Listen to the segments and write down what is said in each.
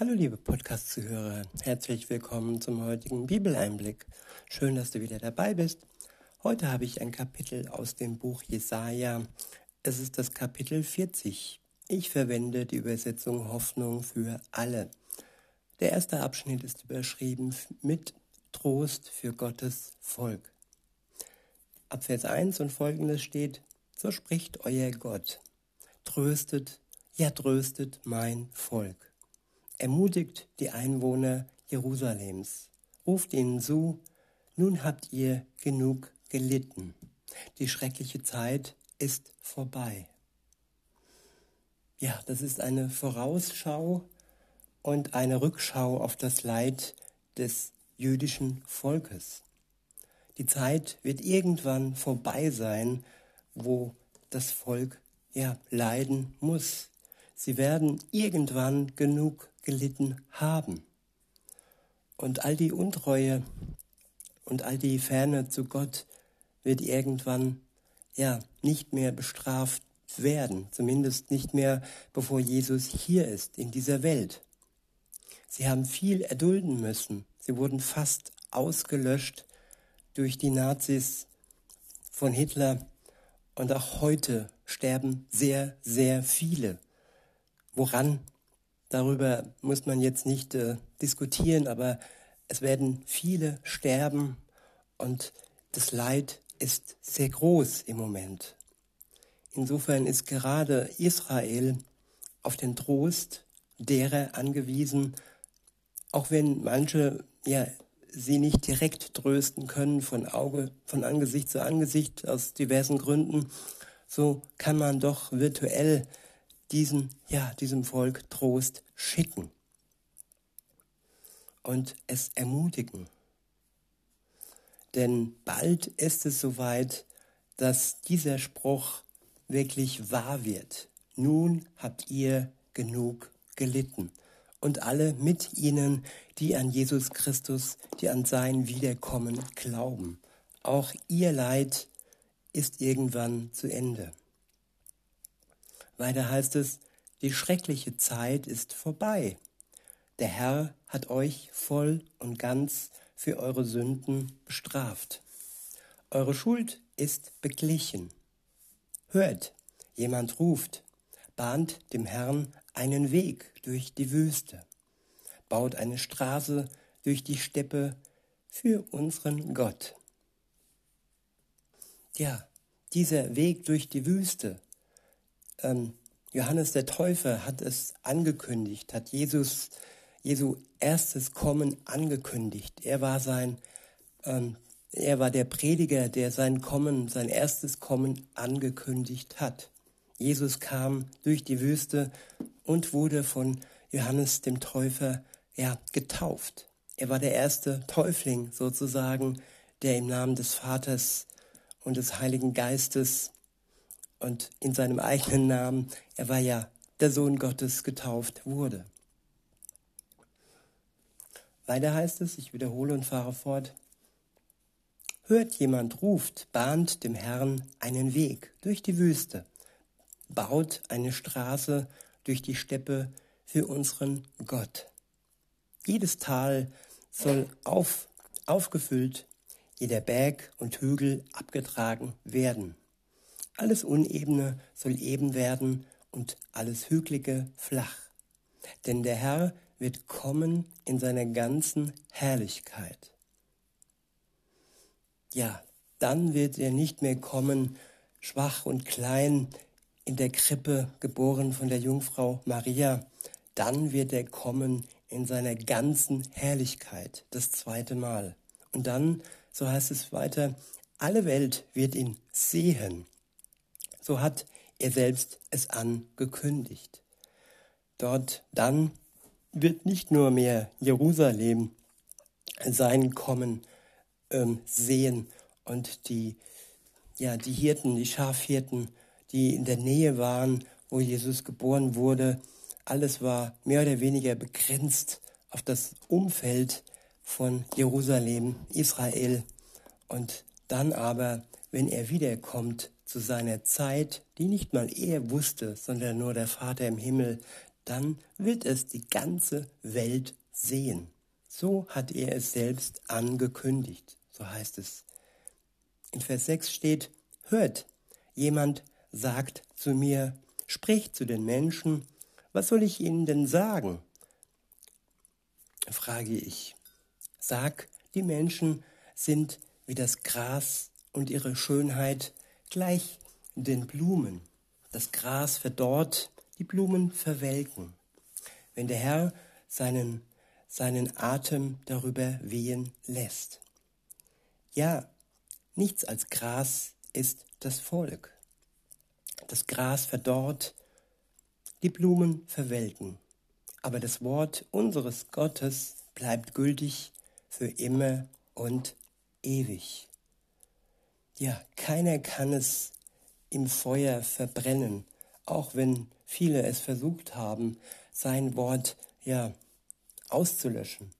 Hallo liebe Podcast-Zuhörer, herzlich willkommen zum heutigen Bibeleinblick. Schön, dass du wieder dabei bist. Heute habe ich ein Kapitel aus dem Buch Jesaja. Es ist das Kapitel 40. Ich verwende die Übersetzung Hoffnung für alle. Der erste Abschnitt ist überschrieben mit Trost für Gottes Volk. Ab Vers 1 und folgendes steht, so spricht euer Gott, tröstet, ja tröstet mein Volk ermutigt die Einwohner Jerusalems, ruft ihnen zu, nun habt ihr genug gelitten. Die schreckliche Zeit ist vorbei. Ja, das ist eine Vorausschau und eine Rückschau auf das Leid des jüdischen Volkes. Die Zeit wird irgendwann vorbei sein, wo das Volk ja leiden muss. Sie werden irgendwann genug gelitten haben. Und all die Untreue und all die Ferne zu Gott wird irgendwann ja nicht mehr bestraft werden, zumindest nicht mehr bevor Jesus hier ist in dieser Welt. Sie haben viel erdulden müssen. Sie wurden fast ausgelöscht durch die Nazis von Hitler und auch heute sterben sehr, sehr viele. Woran Darüber muss man jetzt nicht äh, diskutieren, aber es werden viele sterben und das Leid ist sehr groß im Moment. Insofern ist gerade Israel auf den Trost derer angewiesen, auch wenn manche ja, sie nicht direkt trösten können von Auge, von Angesicht zu Angesicht aus diversen Gründen, so kann man doch virtuell diesen, ja, diesem Volk Trost schicken und es ermutigen. Denn bald ist es soweit, dass dieser Spruch wirklich wahr wird. Nun habt ihr genug gelitten. Und alle mit ihnen, die an Jesus Christus, die an sein Wiederkommen glauben. Auch ihr Leid ist irgendwann zu Ende. Weiter heißt es, die schreckliche Zeit ist vorbei. Der Herr hat euch voll und ganz für eure Sünden bestraft. Eure Schuld ist beglichen. Hört, jemand ruft, bahnt dem Herrn einen Weg durch die Wüste, baut eine Straße durch die Steppe für unseren Gott. Ja, dieser Weg durch die Wüste, ähm, Johannes der Täufer hat es angekündigt, hat Jesus, Jesu erstes Kommen angekündigt. Er war sein, ähm, er war der Prediger, der sein Kommen, sein erstes Kommen angekündigt hat. Jesus kam durch die Wüste und wurde von Johannes dem Täufer ja, getauft. Er war der erste Täufling sozusagen, der im Namen des Vaters und des Heiligen Geistes und in seinem eigenen Namen, er war ja der Sohn Gottes, getauft wurde. Weiter heißt es, ich wiederhole und fahre fort, hört jemand ruft, bahnt dem Herrn einen Weg durch die Wüste, baut eine Straße durch die Steppe für unseren Gott. Jedes Tal soll auf, aufgefüllt, jeder Berg und Hügel abgetragen werden. Alles Unebene soll eben werden und alles Hügelige flach. Denn der Herr wird kommen in seiner ganzen Herrlichkeit. Ja, dann wird er nicht mehr kommen, schwach und klein, in der Krippe geboren von der Jungfrau Maria. Dann wird er kommen in seiner ganzen Herrlichkeit, das zweite Mal. Und dann, so heißt es weiter, alle Welt wird ihn sehen so hat er selbst es angekündigt. Dort dann wird nicht nur mehr Jerusalem sein Kommen ähm, sehen und die, ja, die Hirten, die Schafhirten, die in der Nähe waren, wo Jesus geboren wurde, alles war mehr oder weniger begrenzt auf das Umfeld von Jerusalem, Israel. Und dann aber, wenn er wiederkommt, zu seiner Zeit, die nicht mal er wusste, sondern nur der Vater im Himmel, dann wird es die ganze Welt sehen. So hat er es selbst angekündigt. So heißt es. In Vers 6 steht, hört, jemand sagt zu mir, spricht zu den Menschen, was soll ich ihnen denn sagen? Frage ich. Sag, die Menschen sind wie das Gras und ihre Schönheit gleich den Blumen. Das Gras verdorrt, die Blumen verwelken. Wenn der Herr seinen, seinen Atem darüber wehen lässt. Ja, nichts als Gras ist das Volk. Das Gras verdorrt, die Blumen verwelken, aber das Wort unseres Gottes bleibt gültig für immer und ewig. Ja, keiner kann es im Feuer verbrennen, auch wenn viele es versucht haben, sein Wort ja auszulöschen.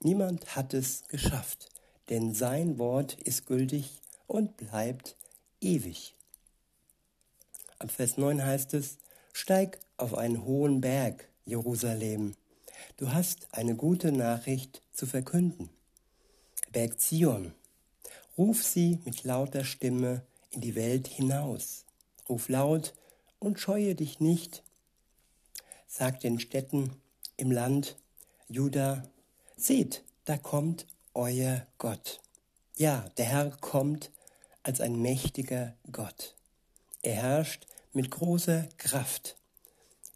Niemand hat es geschafft, denn sein Wort ist gültig und bleibt ewig. Ab Vers 9 heißt es, steig auf einen hohen Berg, Jerusalem. Du hast eine gute Nachricht zu verkünden. Berg Zion, ruf sie mit lauter Stimme in die Welt hinaus. Ruf laut und scheue dich nicht. Sag den Städten im Land Juda, seht, da kommt euer Gott. Ja, der Herr kommt als ein mächtiger Gott. Er herrscht mit großer Kraft.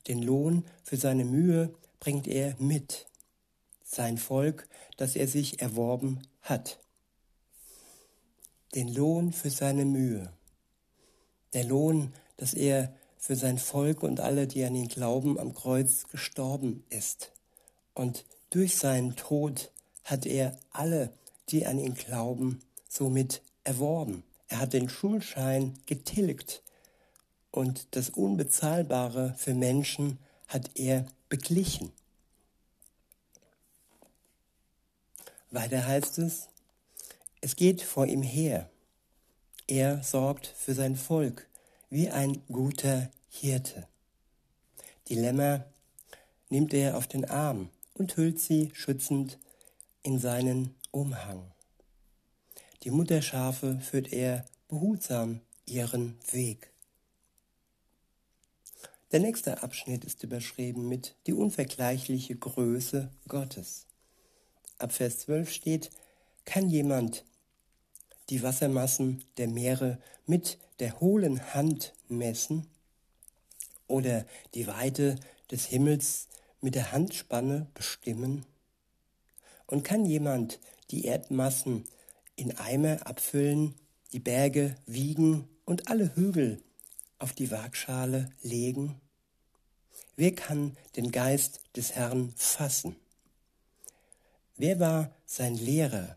Den Lohn für seine Mühe bringt er mit. Sein Volk, das er sich erworben hat. Den Lohn für seine Mühe. Der Lohn, dass er für sein Volk und alle, die an ihn glauben, am Kreuz gestorben ist. Und durch seinen Tod hat er alle, die an ihn glauben, somit erworben. Er hat den Schulschein getilgt und das Unbezahlbare für Menschen hat er beglichen. Weiter heißt es, es geht vor ihm her. Er sorgt für sein Volk wie ein guter Hirte. Die Lämmer nimmt er auf den Arm und hüllt sie schützend in seinen Umhang. Die Mutterschafe führt er behutsam ihren Weg. Der nächste Abschnitt ist überschrieben mit die unvergleichliche Größe Gottes. Ab Vers 12 steht, kann jemand die Wassermassen der Meere mit der hohlen Hand messen oder die Weite des Himmels mit der Handspanne bestimmen? Und kann jemand die Erdmassen in Eimer abfüllen, die Berge wiegen und alle Hügel auf die Waagschale legen? Wer kann den Geist des Herrn fassen? Wer war sein Lehrer?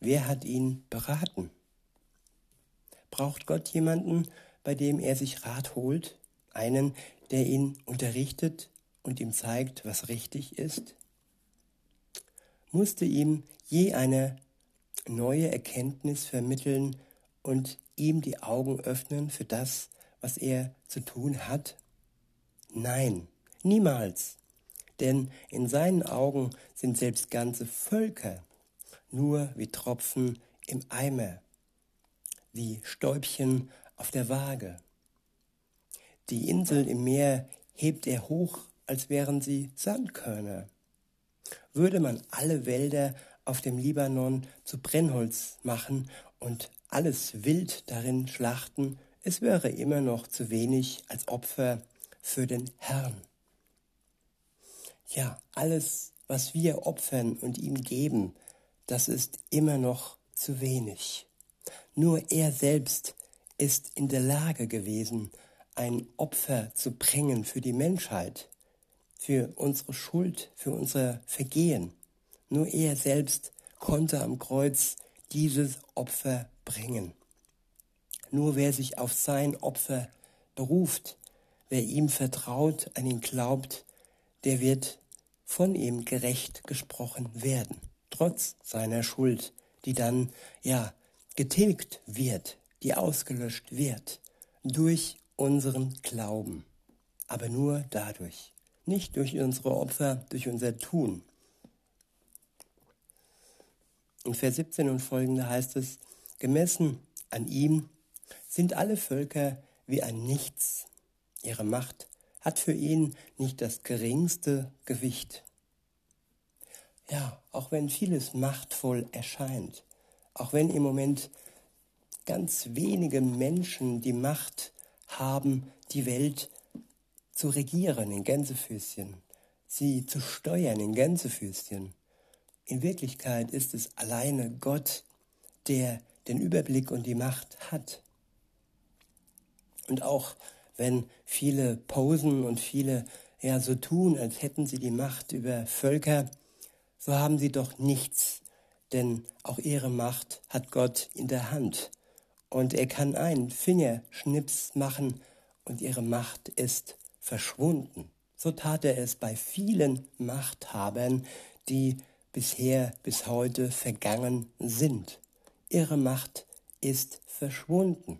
Wer hat ihn beraten? Braucht Gott jemanden, bei dem er sich Rat holt? Einen, der ihn unterrichtet und ihm zeigt, was richtig ist? Musste ihm je eine neue Erkenntnis vermitteln und ihm die Augen öffnen für das, was er zu tun hat? Nein, niemals. Denn in seinen Augen sind selbst ganze Völker nur wie Tropfen im Eimer, wie Stäubchen auf der Waage. Die Insel im Meer hebt er hoch, als wären sie Sandkörner. Würde man alle Wälder auf dem Libanon zu Brennholz machen und alles Wild darin schlachten, es wäre immer noch zu wenig als Opfer für den Herrn. Ja, alles, was wir opfern und ihm geben, das ist immer noch zu wenig. Nur er selbst ist in der Lage gewesen, ein Opfer zu bringen für die Menschheit, für unsere Schuld, für unser Vergehen. Nur er selbst konnte am Kreuz dieses Opfer bringen. Nur wer sich auf sein Opfer beruft, wer ihm vertraut, an ihn glaubt, der wird von ihm gerecht gesprochen werden, trotz seiner Schuld, die dann, ja, getilgt wird, die ausgelöscht wird, durch unseren Glauben. Aber nur dadurch, nicht durch unsere Opfer, durch unser Tun. In Vers 17 und folgende heißt es, gemessen an ihm sind alle Völker wie ein Nichts. Ihre Macht hat für ihn nicht das geringste Gewicht. Ja, auch wenn vieles machtvoll erscheint, auch wenn im Moment ganz wenige Menschen die Macht haben, die Welt zu regieren in Gänsefüßchen, sie zu steuern in Gänsefüßchen. In Wirklichkeit ist es alleine Gott, der den Überblick und die Macht hat. Und auch wenn viele posen und viele ja so tun, als hätten sie die Macht über Völker, so haben sie doch nichts, denn auch ihre Macht hat Gott in der Hand. Und er kann einen Fingerschnips machen und ihre Macht ist verschwunden. So tat er es bei vielen Machthabern, die bisher bis heute vergangen sind. Ihre Macht ist verschwunden.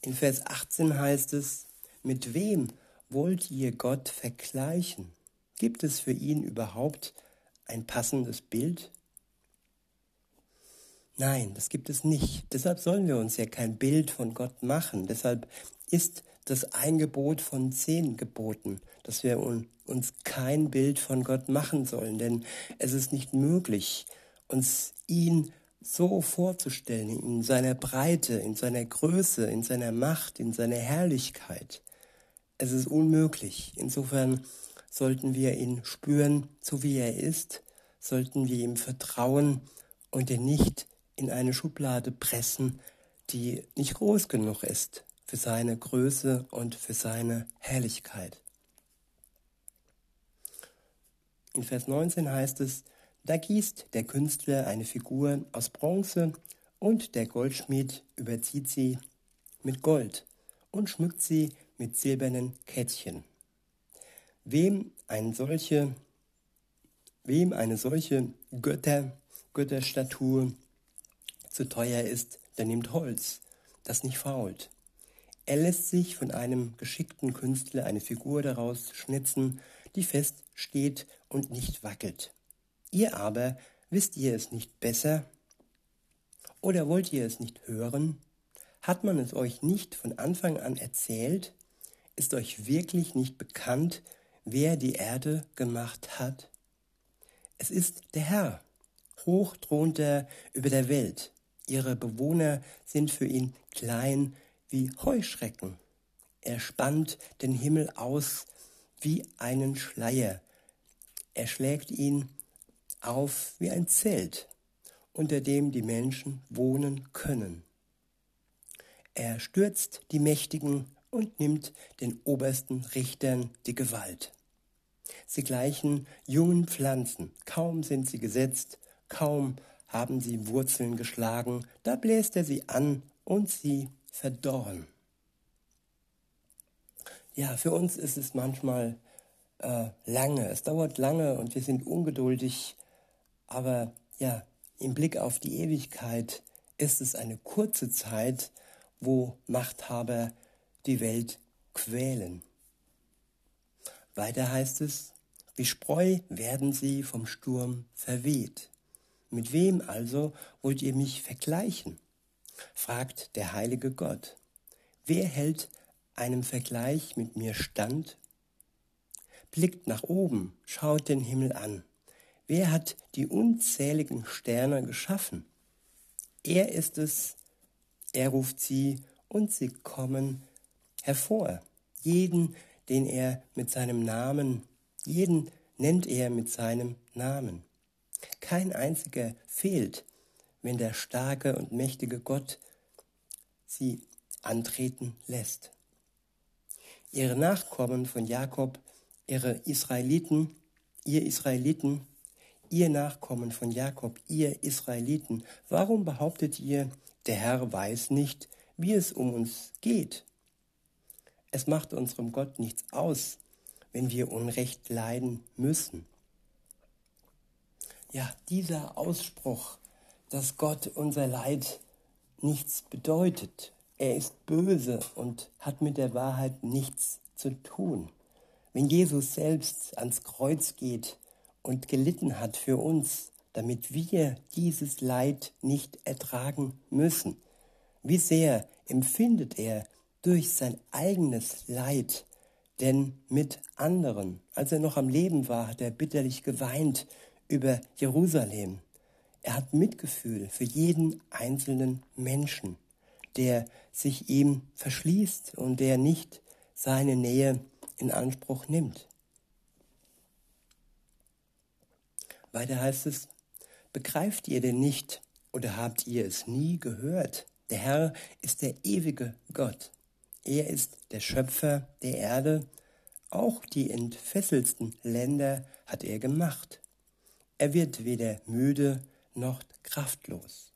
In Vers 18 heißt es, mit wem wollt ihr Gott vergleichen? Gibt es für ihn überhaupt ein passendes Bild? Nein, das gibt es nicht. Deshalb sollen wir uns ja kein Bild von Gott machen. Deshalb ist das ein Gebot von zehn Geboten, dass wir uns kein Bild von Gott machen sollen, denn es ist nicht möglich, uns ihn so vorzustellen, in seiner Breite, in seiner Größe, in seiner Macht, in seiner Herrlichkeit. Es ist unmöglich. Insofern sollten wir ihn spüren, so wie er ist, sollten wir ihm vertrauen und ihn nicht in eine Schublade pressen, die nicht groß genug ist für seine Größe und für seine Herrlichkeit. In Vers 19 heißt es, da gießt der Künstler eine Figur aus Bronze und der Goldschmied überzieht sie mit Gold und schmückt sie mit silbernen Kettchen. Wem, ein solche, wem eine solche Götter, Götterstatue zu teuer ist, der nimmt Holz, das nicht fault. Er lässt sich von einem geschickten Künstler eine Figur daraus schnitzen, die fest steht und nicht wackelt. Ihr aber, wisst ihr es nicht besser? Oder wollt ihr es nicht hören? Hat man es euch nicht von Anfang an erzählt? Ist euch wirklich nicht bekannt, wer die Erde gemacht hat? Es ist der Herr, hoch thront er über der Welt. Ihre Bewohner sind für ihn klein wie Heuschrecken. Er spannt den Himmel aus wie einen Schleier. Er schlägt ihn auf wie ein Zelt, unter dem die Menschen wohnen können. Er stürzt die Mächtigen und nimmt den obersten Richtern die Gewalt. Sie gleichen jungen Pflanzen, kaum sind sie gesetzt, kaum haben sie Wurzeln geschlagen, da bläst er sie an und sie verdorren. Ja, für uns ist es manchmal äh, lange, es dauert lange und wir sind ungeduldig, aber ja, im Blick auf die Ewigkeit ist es eine kurze Zeit, wo Machthaber die Welt quälen. Weiter heißt es, wie Spreu werden sie vom Sturm verweht. Mit wem also wollt ihr mich vergleichen? fragt der heilige Gott. Wer hält einem Vergleich mit mir stand? Blickt nach oben, schaut den Himmel an. Wer hat die unzähligen Sterne geschaffen? Er ist es, er ruft sie und sie kommen hervor. Jeden, den er mit seinem Namen, jeden nennt er mit seinem Namen. Kein einziger fehlt, wenn der starke und mächtige Gott sie antreten lässt. Ihre Nachkommen von Jakob, ihre Israeliten, ihr Israeliten, ihr Nachkommen von Jakob, ihr Israeliten, warum behauptet ihr, der Herr weiß nicht, wie es um uns geht? Es macht unserem Gott nichts aus, wenn wir Unrecht leiden müssen. Ja, dieser Ausspruch, dass Gott unser Leid nichts bedeutet, er ist böse und hat mit der Wahrheit nichts zu tun. Wenn Jesus selbst ans Kreuz geht und gelitten hat für uns, damit wir dieses Leid nicht ertragen müssen, wie sehr empfindet er durch sein eigenes Leid denn mit anderen, als er noch am Leben war, hat er bitterlich geweint über Jerusalem. Er hat Mitgefühl für jeden einzelnen Menschen, der sich ihm verschließt und der nicht seine Nähe in Anspruch nimmt. Weiter heißt es, begreift ihr denn nicht oder habt ihr es nie gehört? Der Herr ist der ewige Gott. Er ist der Schöpfer der Erde. Auch die entfesselsten Länder hat er gemacht. Er wird weder müde noch kraftlos.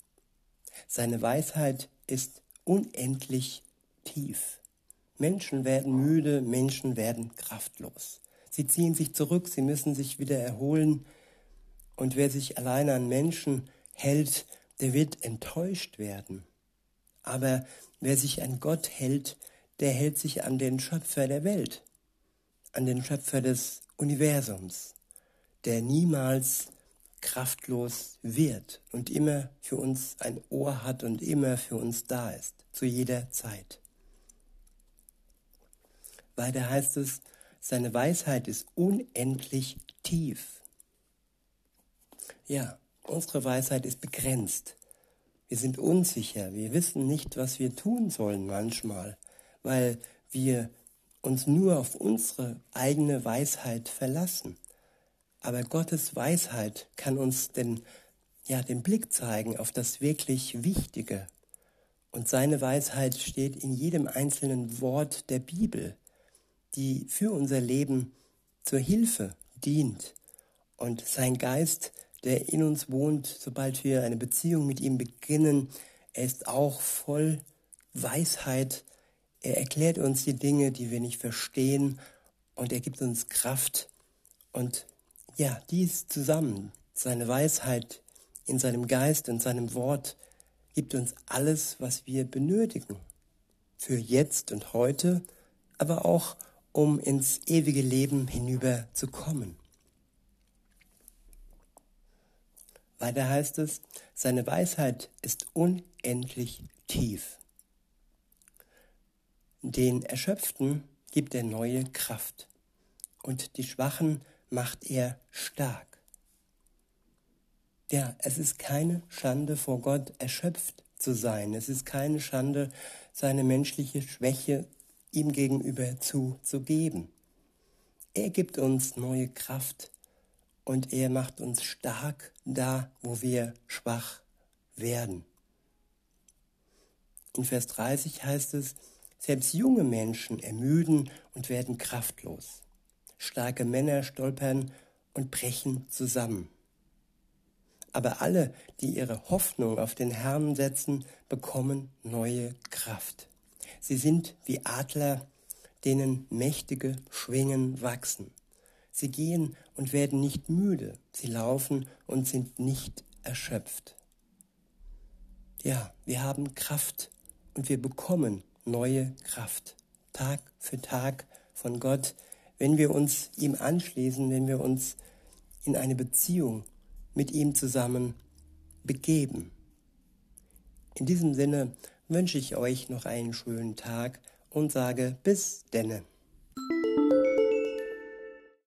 Seine Weisheit ist unendlich tief. Menschen werden müde, Menschen werden kraftlos. Sie ziehen sich zurück, sie müssen sich wieder erholen. Und wer sich allein an Menschen hält, der wird enttäuscht werden. Aber wer sich an Gott hält, der hält sich an den Schöpfer der Welt, an den Schöpfer des Universums, der niemals kraftlos wird und immer für uns ein Ohr hat und immer für uns da ist, zu jeder Zeit. Weiter heißt es, seine Weisheit ist unendlich tief. Ja, unsere Weisheit ist begrenzt. Wir sind unsicher, wir wissen nicht, was wir tun sollen manchmal weil wir uns nur auf unsere eigene Weisheit verlassen. Aber Gottes Weisheit kann uns den, ja, den Blick zeigen auf das wirklich Wichtige. Und seine Weisheit steht in jedem einzelnen Wort der Bibel, die für unser Leben zur Hilfe dient. Und sein Geist, der in uns wohnt, sobald wir eine Beziehung mit ihm beginnen, er ist auch voll Weisheit er erklärt uns die Dinge, die wir nicht verstehen und er gibt uns Kraft. Und ja, dies zusammen, seine Weisheit in seinem Geist und seinem Wort, gibt uns alles, was wir benötigen. Für jetzt und heute, aber auch um ins ewige Leben hinüber zu kommen. Weiter heißt es, seine Weisheit ist unendlich tief. Den Erschöpften gibt er neue Kraft und die Schwachen macht er stark. Ja, es ist keine Schande vor Gott erschöpft zu sein. Es ist keine Schande, seine menschliche Schwäche ihm gegenüber zuzugeben. Er gibt uns neue Kraft und er macht uns stark da, wo wir schwach werden. In Vers 30 heißt es, selbst junge Menschen ermüden und werden kraftlos. Starke Männer stolpern und brechen zusammen. Aber alle, die ihre Hoffnung auf den Herrn setzen, bekommen neue Kraft. Sie sind wie Adler, denen mächtige Schwingen wachsen. Sie gehen und werden nicht müde, sie laufen und sind nicht erschöpft. Ja, wir haben Kraft und wir bekommen neue Kraft, Tag für Tag von Gott, wenn wir uns ihm anschließen, wenn wir uns in eine Beziehung mit ihm zusammen begeben. In diesem Sinne wünsche ich euch noch einen schönen Tag und sage bis denne.